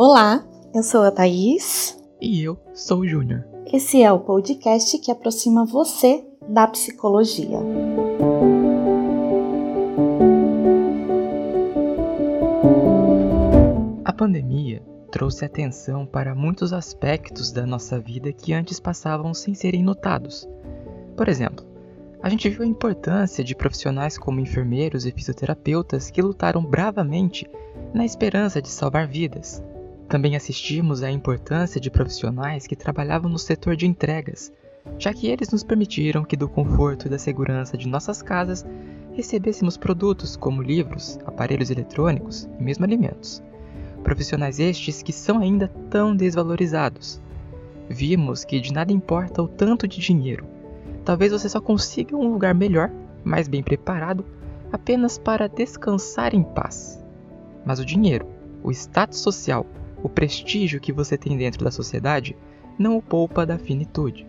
Olá, eu sou a Thaís. E eu sou o Júnior. Esse é o podcast que aproxima você da psicologia. Trouxe atenção para muitos aspectos da nossa vida que antes passavam sem serem notados. Por exemplo, a gente viu a importância de profissionais como enfermeiros e fisioterapeutas que lutaram bravamente na esperança de salvar vidas. Também assistimos à importância de profissionais que trabalhavam no setor de entregas, já que eles nos permitiram que, do conforto e da segurança de nossas casas, recebêssemos produtos como livros, aparelhos eletrônicos e mesmo alimentos. Profissionais estes que são ainda tão desvalorizados. Vimos que de nada importa o tanto de dinheiro. Talvez você só consiga um lugar melhor, mais bem preparado, apenas para descansar em paz. Mas o dinheiro, o status social o prestígio que você tem dentro da sociedade não o poupa da finitude.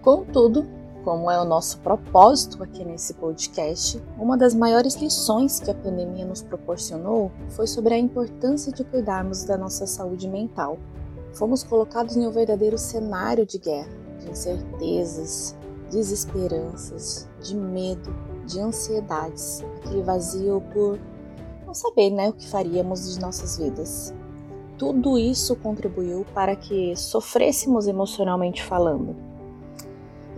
Contudo, como é o nosso propósito aqui nesse podcast, uma das maiores lições que a pandemia nos proporcionou foi sobre a importância de cuidarmos da nossa saúde mental. Fomos colocados em um verdadeiro cenário de guerra, de incertezas, desesperanças, de medo, de ansiedades, aquele vazio por não saber né, o que faríamos de nossas vidas tudo isso contribuiu para que sofrêssemos emocionalmente falando.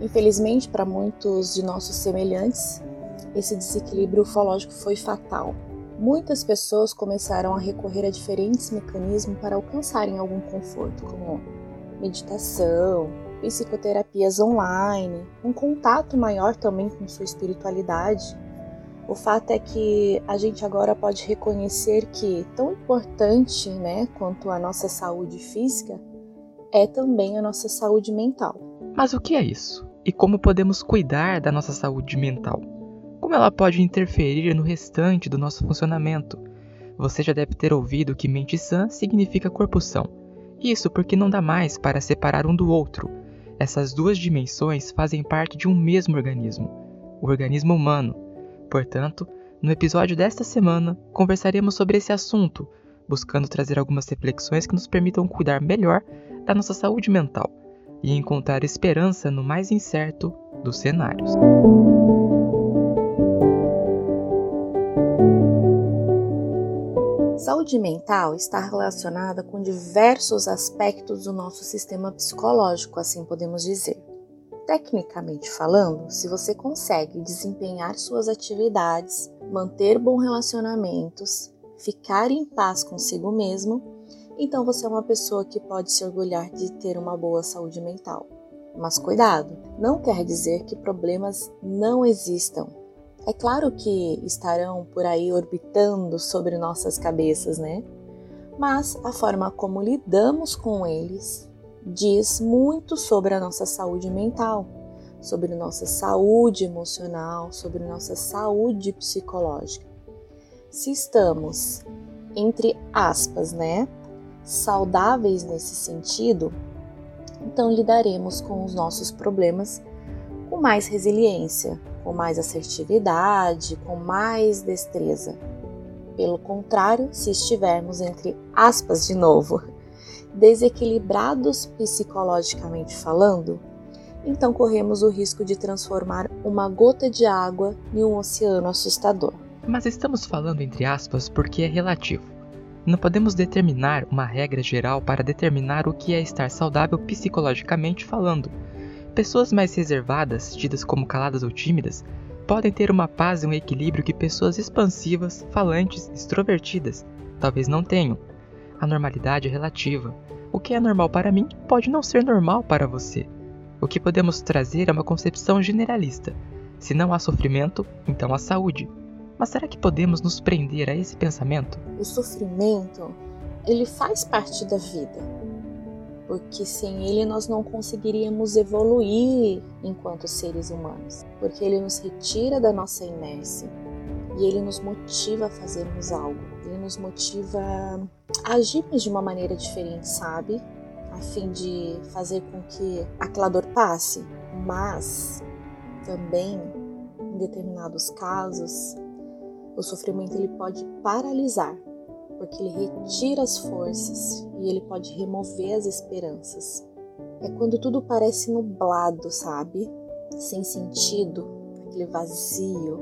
Infelizmente, para muitos de nossos semelhantes, esse desequilíbrio ufológico foi fatal. Muitas pessoas começaram a recorrer a diferentes mecanismos para alcançarem algum conforto, como meditação, psicoterapias online, um contato maior também com sua espiritualidade o fato é que a gente agora pode reconhecer que tão importante, né, quanto a nossa saúde física, é também a nossa saúde mental. Mas o que é isso? E como podemos cuidar da nossa saúde mental? Como ela pode interferir no restante do nosso funcionamento? Você já deve ter ouvido que mente sã significa corpo são. Isso porque não dá mais para separar um do outro. Essas duas dimensões fazem parte de um mesmo organismo, o organismo humano Portanto, no episódio desta semana, conversaremos sobre esse assunto, buscando trazer algumas reflexões que nos permitam cuidar melhor da nossa saúde mental e encontrar esperança no mais incerto dos cenários. Saúde mental está relacionada com diversos aspectos do nosso sistema psicológico, assim podemos dizer. Tecnicamente falando, se você consegue desempenhar suas atividades, manter bons relacionamentos, ficar em paz consigo mesmo, então você é uma pessoa que pode se orgulhar de ter uma boa saúde mental. Mas cuidado, não quer dizer que problemas não existam. É claro que estarão por aí orbitando sobre nossas cabeças, né? Mas a forma como lidamos com eles diz muito sobre a nossa saúde mental, sobre nossa saúde emocional, sobre nossa saúde psicológica. Se estamos, entre aspas, né, saudáveis nesse sentido, então lidaremos com os nossos problemas com mais resiliência, com mais assertividade, com mais destreza. Pelo contrário, se estivermos entre aspas de novo, desequilibrados psicologicamente falando, então corremos o risco de transformar uma gota de água em um oceano assustador. Mas estamos falando entre aspas porque é relativo. Não podemos determinar uma regra geral para determinar o que é estar saudável psicologicamente falando. Pessoas mais reservadas, tidas como caladas ou tímidas, podem ter uma paz e um equilíbrio que pessoas expansivas, falantes, extrovertidas talvez não tenham, a normalidade é relativa. O que é normal para mim pode não ser normal para você. O que podemos trazer é uma concepção generalista. Se não há sofrimento, então há saúde. Mas será que podemos nos prender a esse pensamento? O sofrimento, ele faz parte da vida. porque sem ele nós não conseguiríamos evoluir enquanto seres humanos, porque ele nos retira da nossa inércia e ele nos motiva a fazermos algo, ele nos motiva a agirmos de uma maneira diferente, sabe? A fim de fazer com que aquela dor passe, mas também em determinados casos o sofrimento ele pode paralisar porque ele retira as forças e ele pode remover as esperanças. É quando tudo parece nublado, sabe? Sem sentido, aquele vazio.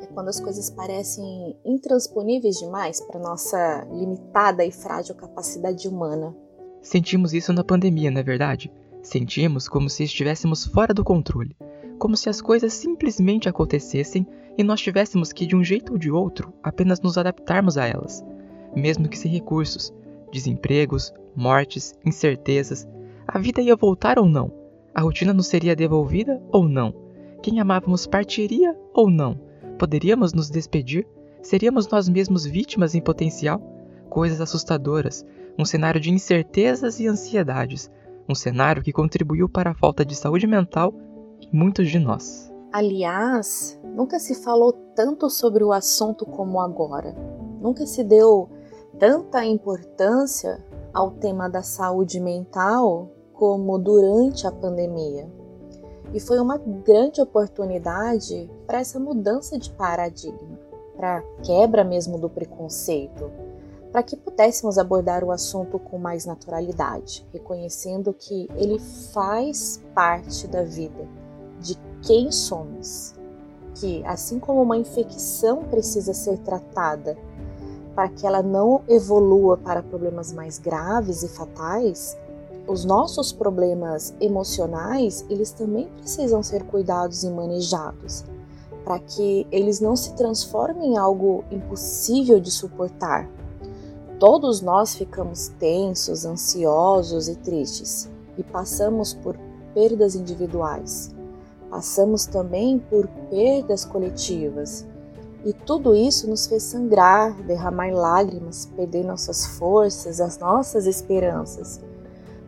É quando as coisas parecem intransponíveis demais para nossa limitada e frágil capacidade humana. Sentimos isso na pandemia, não é verdade? Sentimos como se estivéssemos fora do controle, como se as coisas simplesmente acontecessem e nós tivéssemos que, de um jeito ou de outro, apenas nos adaptarmos a elas, mesmo que sem recursos, desempregos, mortes, incertezas. A vida ia voltar ou não? A rotina nos seria devolvida ou não? Quem amávamos partiria ou não? Poderíamos nos despedir? Seríamos nós mesmos vítimas em potencial? Coisas assustadoras, um cenário de incertezas e ansiedades, um cenário que contribuiu para a falta de saúde mental em muitos de nós. Aliás, nunca se falou tanto sobre o assunto como agora. Nunca se deu tanta importância ao tema da saúde mental como durante a pandemia. E foi uma grande oportunidade para essa mudança de paradigma, para quebra mesmo do preconceito, para que pudéssemos abordar o assunto com mais naturalidade, reconhecendo que ele faz parte da vida de quem somos, que assim como uma infecção precisa ser tratada para que ela não evolua para problemas mais graves e fatais, os nossos problemas emocionais, eles também precisam ser cuidados e manejados, para que eles não se transformem em algo impossível de suportar. Todos nós ficamos tensos, ansiosos e tristes e passamos por perdas individuais. Passamos também por perdas coletivas. E tudo isso nos fez sangrar, derramar lágrimas, perder nossas forças, as nossas esperanças.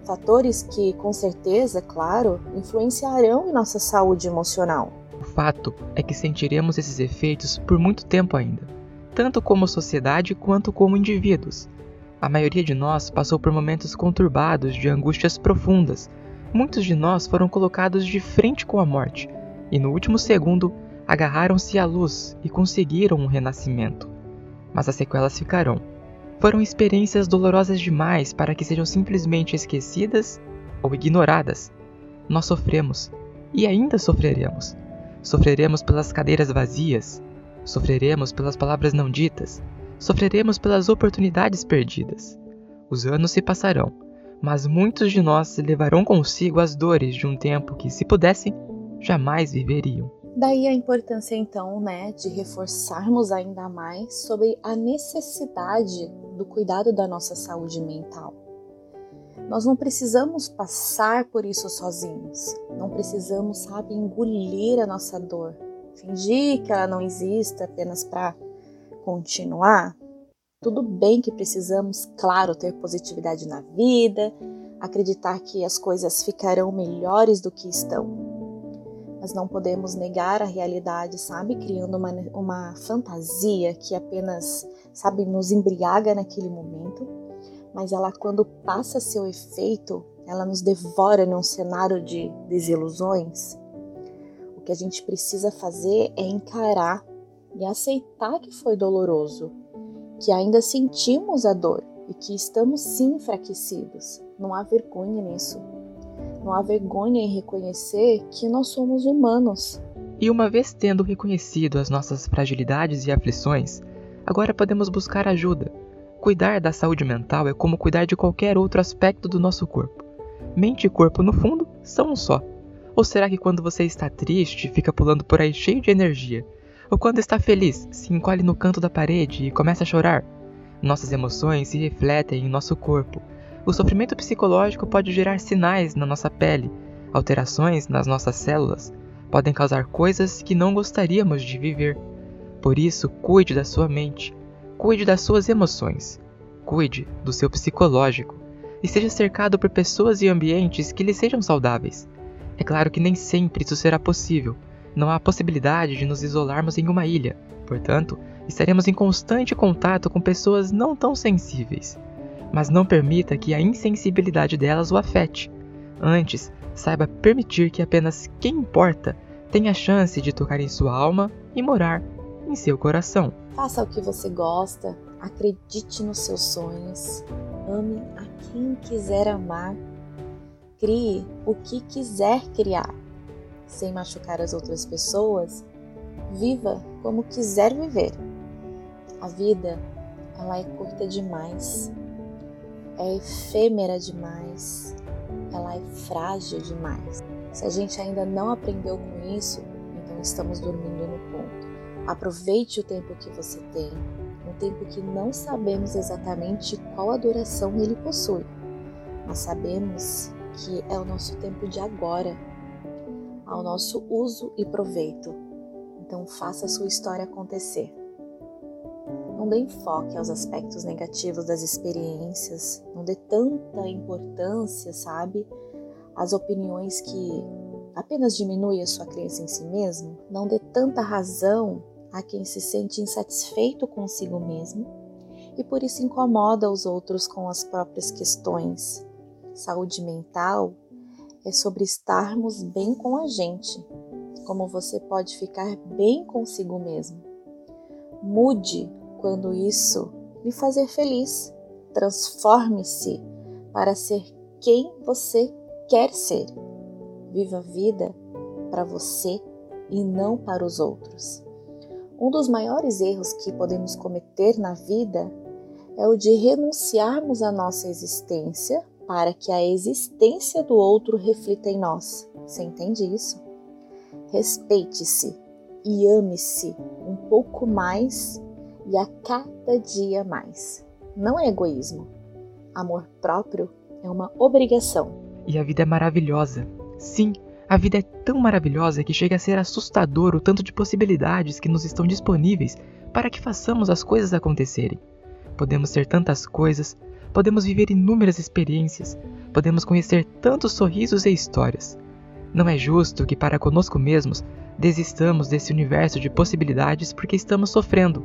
Fatores que, com certeza, claro, influenciarão em nossa saúde emocional. O fato é que sentiremos esses efeitos por muito tempo ainda, tanto como sociedade quanto como indivíduos. A maioria de nós passou por momentos conturbados de angústias profundas, muitos de nós foram colocados de frente com a morte e, no último segundo, agarraram-se à luz e conseguiram um renascimento. Mas as sequelas ficarão. Foram experiências dolorosas demais para que sejam simplesmente esquecidas ou ignoradas. Nós sofremos e ainda sofreremos. Sofreremos pelas cadeiras vazias, sofreremos pelas palavras não ditas, sofreremos pelas oportunidades perdidas. Os anos se passarão mas muitos de nós levarão consigo as dores de um tempo que, se pudessem, jamais viveriam. Daí a importância então, né, de reforçarmos ainda mais sobre a necessidade do cuidado da nossa saúde mental. Nós não precisamos passar por isso sozinhos. Não precisamos, sabe, engolir a nossa dor, fingir que ela não existe apenas para continuar. Tudo bem que precisamos, claro, ter positividade na vida, acreditar que as coisas ficarão melhores do que estão. Mas não podemos negar a realidade, sabe? Criando uma, uma fantasia que apenas, sabe, nos embriaga naquele momento, mas ela, quando passa seu efeito, ela nos devora num cenário de desilusões. O que a gente precisa fazer é encarar e aceitar que foi doloroso, que ainda sentimos a dor e que estamos sim enfraquecidos. Não há vergonha nisso. Não há vergonha em reconhecer que nós somos humanos. E uma vez tendo reconhecido as nossas fragilidades e aflições, agora podemos buscar ajuda. Cuidar da saúde mental é como cuidar de qualquer outro aspecto do nosso corpo. Mente e corpo, no fundo, são um só. Ou será que quando você está triste, fica pulando por aí cheio de energia, ou quando está feliz, se encolhe no canto da parede e começa a chorar. Nossas emoções se refletem em nosso corpo. O sofrimento psicológico pode gerar sinais na nossa pele, alterações nas nossas células, podem causar coisas que não gostaríamos de viver. Por isso, cuide da sua mente, cuide das suas emoções, cuide do seu psicológico. e seja cercado por pessoas e ambientes que lhe sejam saudáveis. É claro que nem sempre isso será possível. Não há possibilidade de nos isolarmos em uma ilha, portanto, estaremos em constante contato com pessoas não tão sensíveis. Mas não permita que a insensibilidade delas o afete. Antes, saiba permitir que apenas quem importa tenha a chance de tocar em sua alma e morar em seu coração. Faça o que você gosta, acredite nos seus sonhos, ame a quem quiser amar, crie o que quiser criar, sem machucar as outras pessoas, viva como quiser viver. A vida, ela é curta demais, é efêmera demais, ela é frágil demais. Se a gente ainda não aprendeu com isso, então estamos dormindo no ponto. Aproveite o tempo que você tem, um tempo que não sabemos exatamente qual adoração ele possui, mas sabemos que é o nosso tempo de agora, ao nosso uso e proveito. Então faça a sua história acontecer. Não dê enfoque aos aspectos negativos das experiências, não dê tanta importância, sabe, às opiniões que apenas diminuem a sua crença em si mesmo. Não dê tanta razão a quem se sente insatisfeito consigo mesmo e por isso incomoda os outros com as próprias questões. Saúde mental é sobre estarmos bem com a gente, como você pode ficar bem consigo mesmo. Mude quando isso lhe fazer feliz. Transforme-se para ser quem você quer ser. Viva a vida para você e não para os outros. Um dos maiores erros que podemos cometer na vida é o de renunciarmos à nossa existência para que a existência do outro reflita em nós. Você entende isso? Respeite-se e ame-se um pouco mais e a cada dia mais. Não é egoísmo. Amor próprio é uma obrigação. E a vida é maravilhosa. Sim, a vida é tão maravilhosa que chega a ser assustador o tanto de possibilidades que nos estão disponíveis para que façamos as coisas acontecerem. Podemos ser tantas coisas, podemos viver inúmeras experiências, podemos conhecer tantos sorrisos e histórias. Não é justo que, para conosco mesmos, desistamos desse universo de possibilidades porque estamos sofrendo.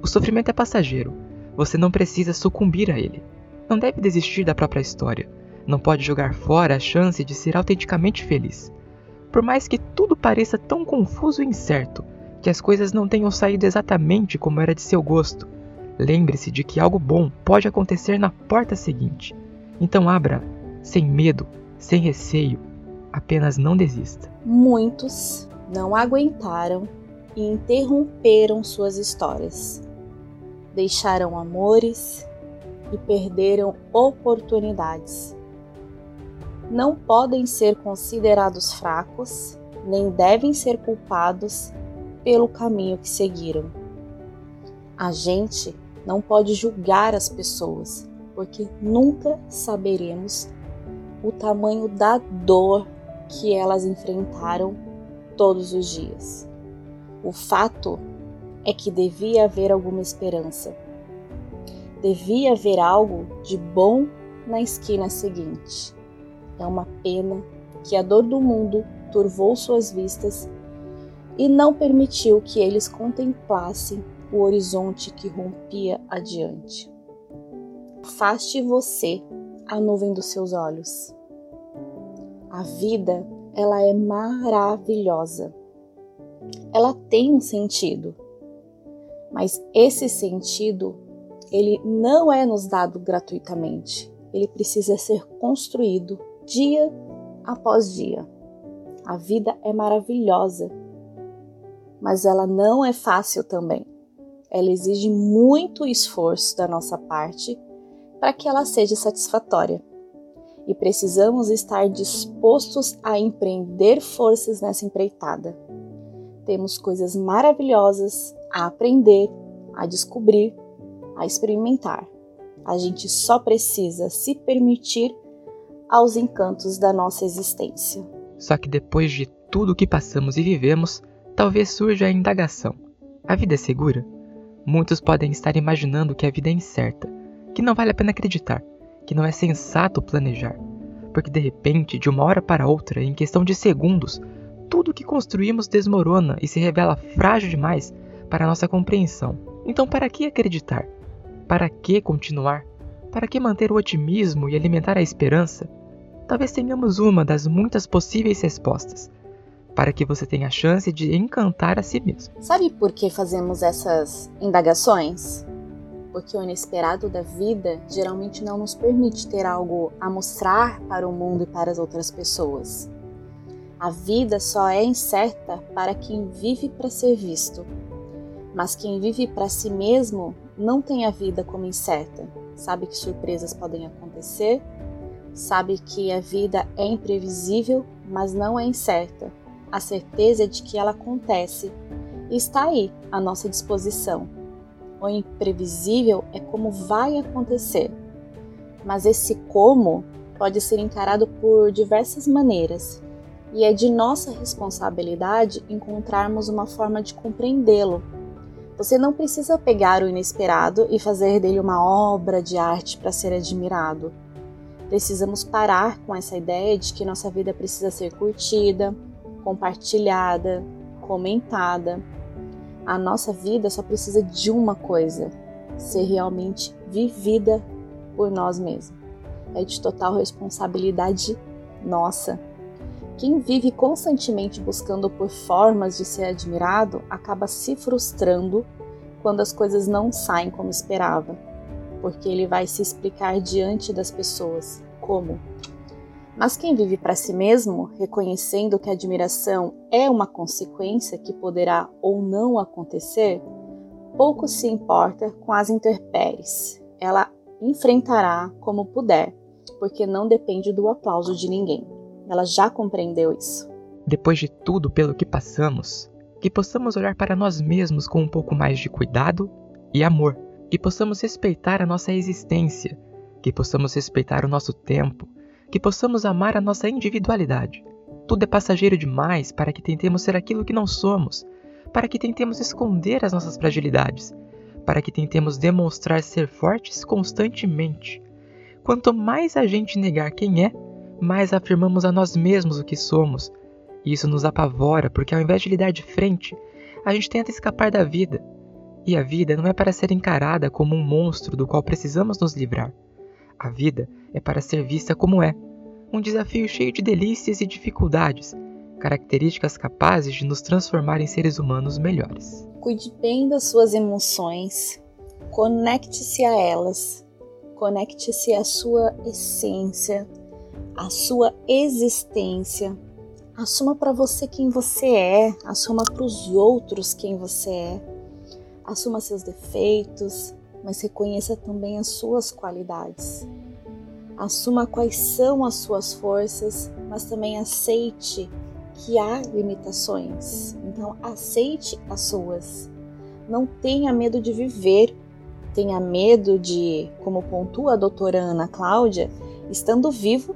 O sofrimento é passageiro, você não precisa sucumbir a ele. Não deve desistir da própria história não pode jogar fora a chance de ser autenticamente feliz. Por mais que tudo pareça tão confuso e incerto, que as coisas não tenham saído exatamente como era de seu gosto, lembre-se de que algo bom pode acontecer na porta seguinte. Então abra, sem medo, sem receio, apenas não desista. Muitos não aguentaram e interromperam suas histórias. Deixaram amores e perderam oportunidades não podem ser considerados fracos, nem devem ser culpados pelo caminho que seguiram. A gente não pode julgar as pessoas, porque nunca saberemos o tamanho da dor que elas enfrentaram todos os dias. O fato é que devia haver alguma esperança. Devia haver algo de bom na esquina seguinte. É uma pena que a dor do mundo turvou suas vistas e não permitiu que eles contemplassem o horizonte que rompia adiante. Afaste você a nuvem dos seus olhos. A vida, ela é maravilhosa. Ela tem um sentido. Mas esse sentido, ele não é nos dado gratuitamente. Ele precisa ser construído dia após dia. A vida é maravilhosa, mas ela não é fácil também. Ela exige muito esforço da nossa parte para que ela seja satisfatória. E precisamos estar dispostos a empreender forças nessa empreitada. Temos coisas maravilhosas a aprender, a descobrir, a experimentar. A gente só precisa se permitir aos encantos da nossa existência. Só que depois de tudo o que passamos e vivemos, talvez surja a indagação: a vida é segura? Muitos podem estar imaginando que a vida é incerta, que não vale a pena acreditar, que não é sensato planejar, porque de repente, de uma hora para outra, em questão de segundos, tudo que construímos desmorona e se revela frágil demais para nossa compreensão. Então, para que acreditar? Para que continuar? Para que manter o otimismo e alimentar a esperança? Talvez tenhamos uma das muitas possíveis respostas, para que você tenha a chance de encantar a si mesmo. Sabe por que fazemos essas indagações? Porque o inesperado da vida geralmente não nos permite ter algo a mostrar para o mundo e para as outras pessoas. A vida só é incerta para quem vive para ser visto. Mas quem vive para si mesmo não tem a vida como incerta. Sabe que surpresas podem acontecer, sabe que a vida é imprevisível, mas não é incerta. A certeza de que ela acontece e está aí à nossa disposição. O imprevisível é como vai acontecer, mas esse como pode ser encarado por diversas maneiras e é de nossa responsabilidade encontrarmos uma forma de compreendê-lo. Você não precisa pegar o inesperado e fazer dele uma obra de arte para ser admirado. Precisamos parar com essa ideia de que nossa vida precisa ser curtida, compartilhada, comentada. A nossa vida só precisa de uma coisa: ser realmente vivida por nós mesmos. É de total responsabilidade nossa quem vive constantemente buscando por formas de ser admirado acaba se frustrando quando as coisas não saem como esperava, porque ele vai se explicar diante das pessoas como. Mas quem vive para si mesmo, reconhecendo que a admiração é uma consequência que poderá ou não acontecer, pouco se importa com as intempéries. Ela enfrentará como puder, porque não depende do aplauso de ninguém. Ela já compreendeu isso. Depois de tudo pelo que passamos, que possamos olhar para nós mesmos com um pouco mais de cuidado e amor, que possamos respeitar a nossa existência, que possamos respeitar o nosso tempo, que possamos amar a nossa individualidade. Tudo é passageiro demais para que tentemos ser aquilo que não somos, para que tentemos esconder as nossas fragilidades, para que tentemos demonstrar ser fortes constantemente. Quanto mais a gente negar quem é, mais afirmamos a nós mesmos o que somos. E isso nos apavora, porque ao invés de lidar de frente, a gente tenta escapar da vida. E a vida não é para ser encarada como um monstro do qual precisamos nos livrar. A vida é para ser vista como é, um desafio cheio de delícias e dificuldades, características capazes de nos transformar em seres humanos melhores. Cuide bem das suas emoções, conecte-se a elas, conecte-se à sua essência, a sua existência. Assuma para você quem você é, assuma para os outros quem você é. Assuma seus defeitos, mas reconheça também as suas qualidades. Assuma quais são as suas forças, mas também aceite que há limitações. Então, aceite as suas. Não tenha medo de viver, tenha medo de, como pontua a doutora Ana Cláudia, estando vivo,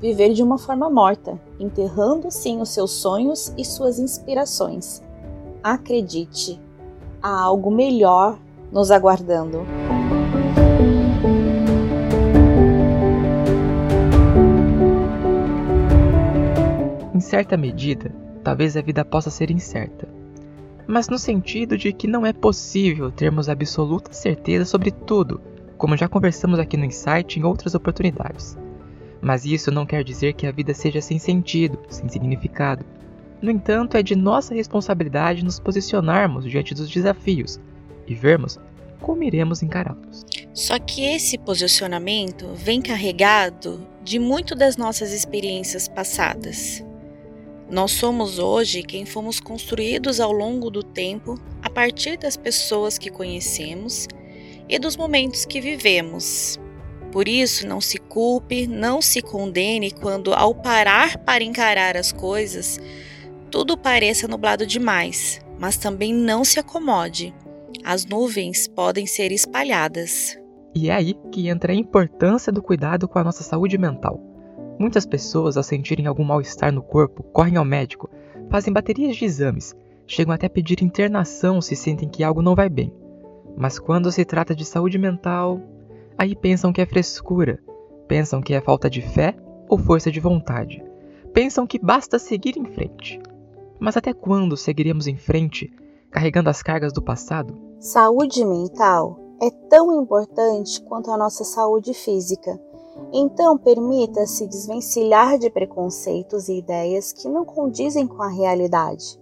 viver de uma forma morta, enterrando sim os seus sonhos e suas inspirações. Acredite, há algo melhor nos aguardando. Em certa medida, talvez a vida possa ser incerta, mas no sentido de que não é possível termos absoluta certeza sobre tudo, como já conversamos aqui no Insight em outras oportunidades. Mas isso não quer dizer que a vida seja sem sentido, sem significado. No entanto, é de nossa responsabilidade nos posicionarmos diante dos desafios e vermos como iremos encará-los. Só que esse posicionamento vem carregado de muito das nossas experiências passadas. Nós somos hoje quem fomos construídos ao longo do tempo a partir das pessoas que conhecemos e dos momentos que vivemos, por isso, não se culpe, não se condene quando, ao parar para encarar as coisas, tudo pareça nublado demais, mas também não se acomode. As nuvens podem ser espalhadas. E é aí que entra a importância do cuidado com a nossa saúde mental. Muitas pessoas, ao sentirem algum mal-estar no corpo, correm ao médico, fazem baterias de exames, chegam até a pedir internação se sentem que algo não vai bem. Mas quando se trata de saúde mental, Aí pensam que é frescura, Pensam que é falta de fé ou força de vontade. Pensam que basta seguir em frente. Mas até quando seguiremos em frente, carregando as cargas do passado? Saúde mental é tão importante quanto a nossa saúde física. Então, permita-se desvencilhar de preconceitos e ideias que não condizem com a realidade.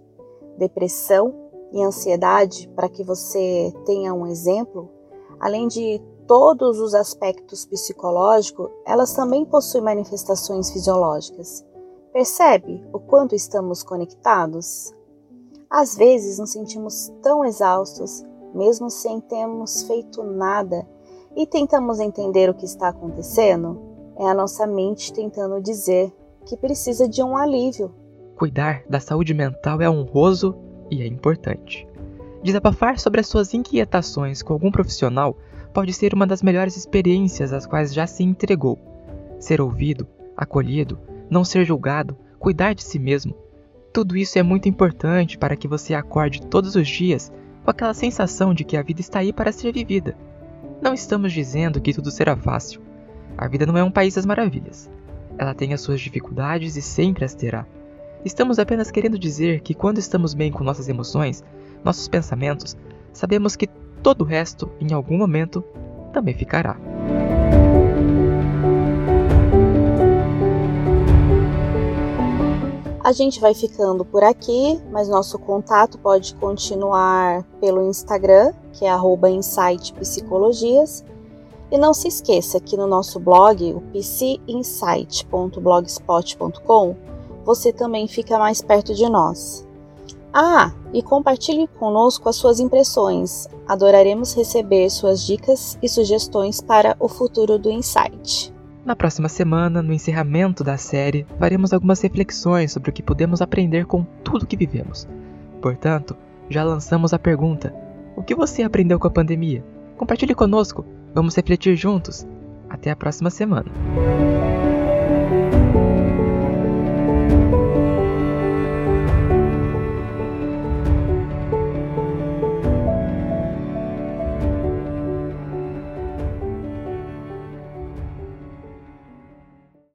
Depressão e ansiedade, para que você tenha um exemplo, além de todos os aspectos psicológicos, elas também possuem manifestações fisiológicas. Percebe o quanto estamos conectados? Às vezes nos sentimos tão exaustos, mesmo sem termos feito nada, e tentamos entender o que está acontecendo. É a nossa mente tentando dizer que precisa de um alívio. Cuidar da saúde mental é honroso e é importante. Desabafar sobre as suas inquietações com algum profissional pode ser uma das melhores experiências às quais já se entregou. Ser ouvido, acolhido, não ser julgado, cuidar de si mesmo. Tudo isso é muito importante para que você acorde todos os dias com aquela sensação de que a vida está aí para ser vivida. Não estamos dizendo que tudo será fácil. A vida não é um país das maravilhas. Ela tem as suas dificuldades e sempre as terá. Estamos apenas querendo dizer que quando estamos bem com nossas emoções, nossos pensamentos, sabemos que todo o resto, em algum momento, também ficará. A gente vai ficando por aqui, mas nosso contato pode continuar pelo Instagram, que é @insightpsicologias. E não se esqueça que no nosso blog, o pcinsight.blogspot.com, você também fica mais perto de nós. Ah, e compartilhe conosco as suas impressões. Adoraremos receber suas dicas e sugestões para o futuro do Insight. Na próxima semana, no encerramento da série, faremos algumas reflexões sobre o que podemos aprender com tudo que vivemos. Portanto, já lançamos a pergunta: o que você aprendeu com a pandemia? Compartilhe conosco, vamos refletir juntos. Até a próxima semana.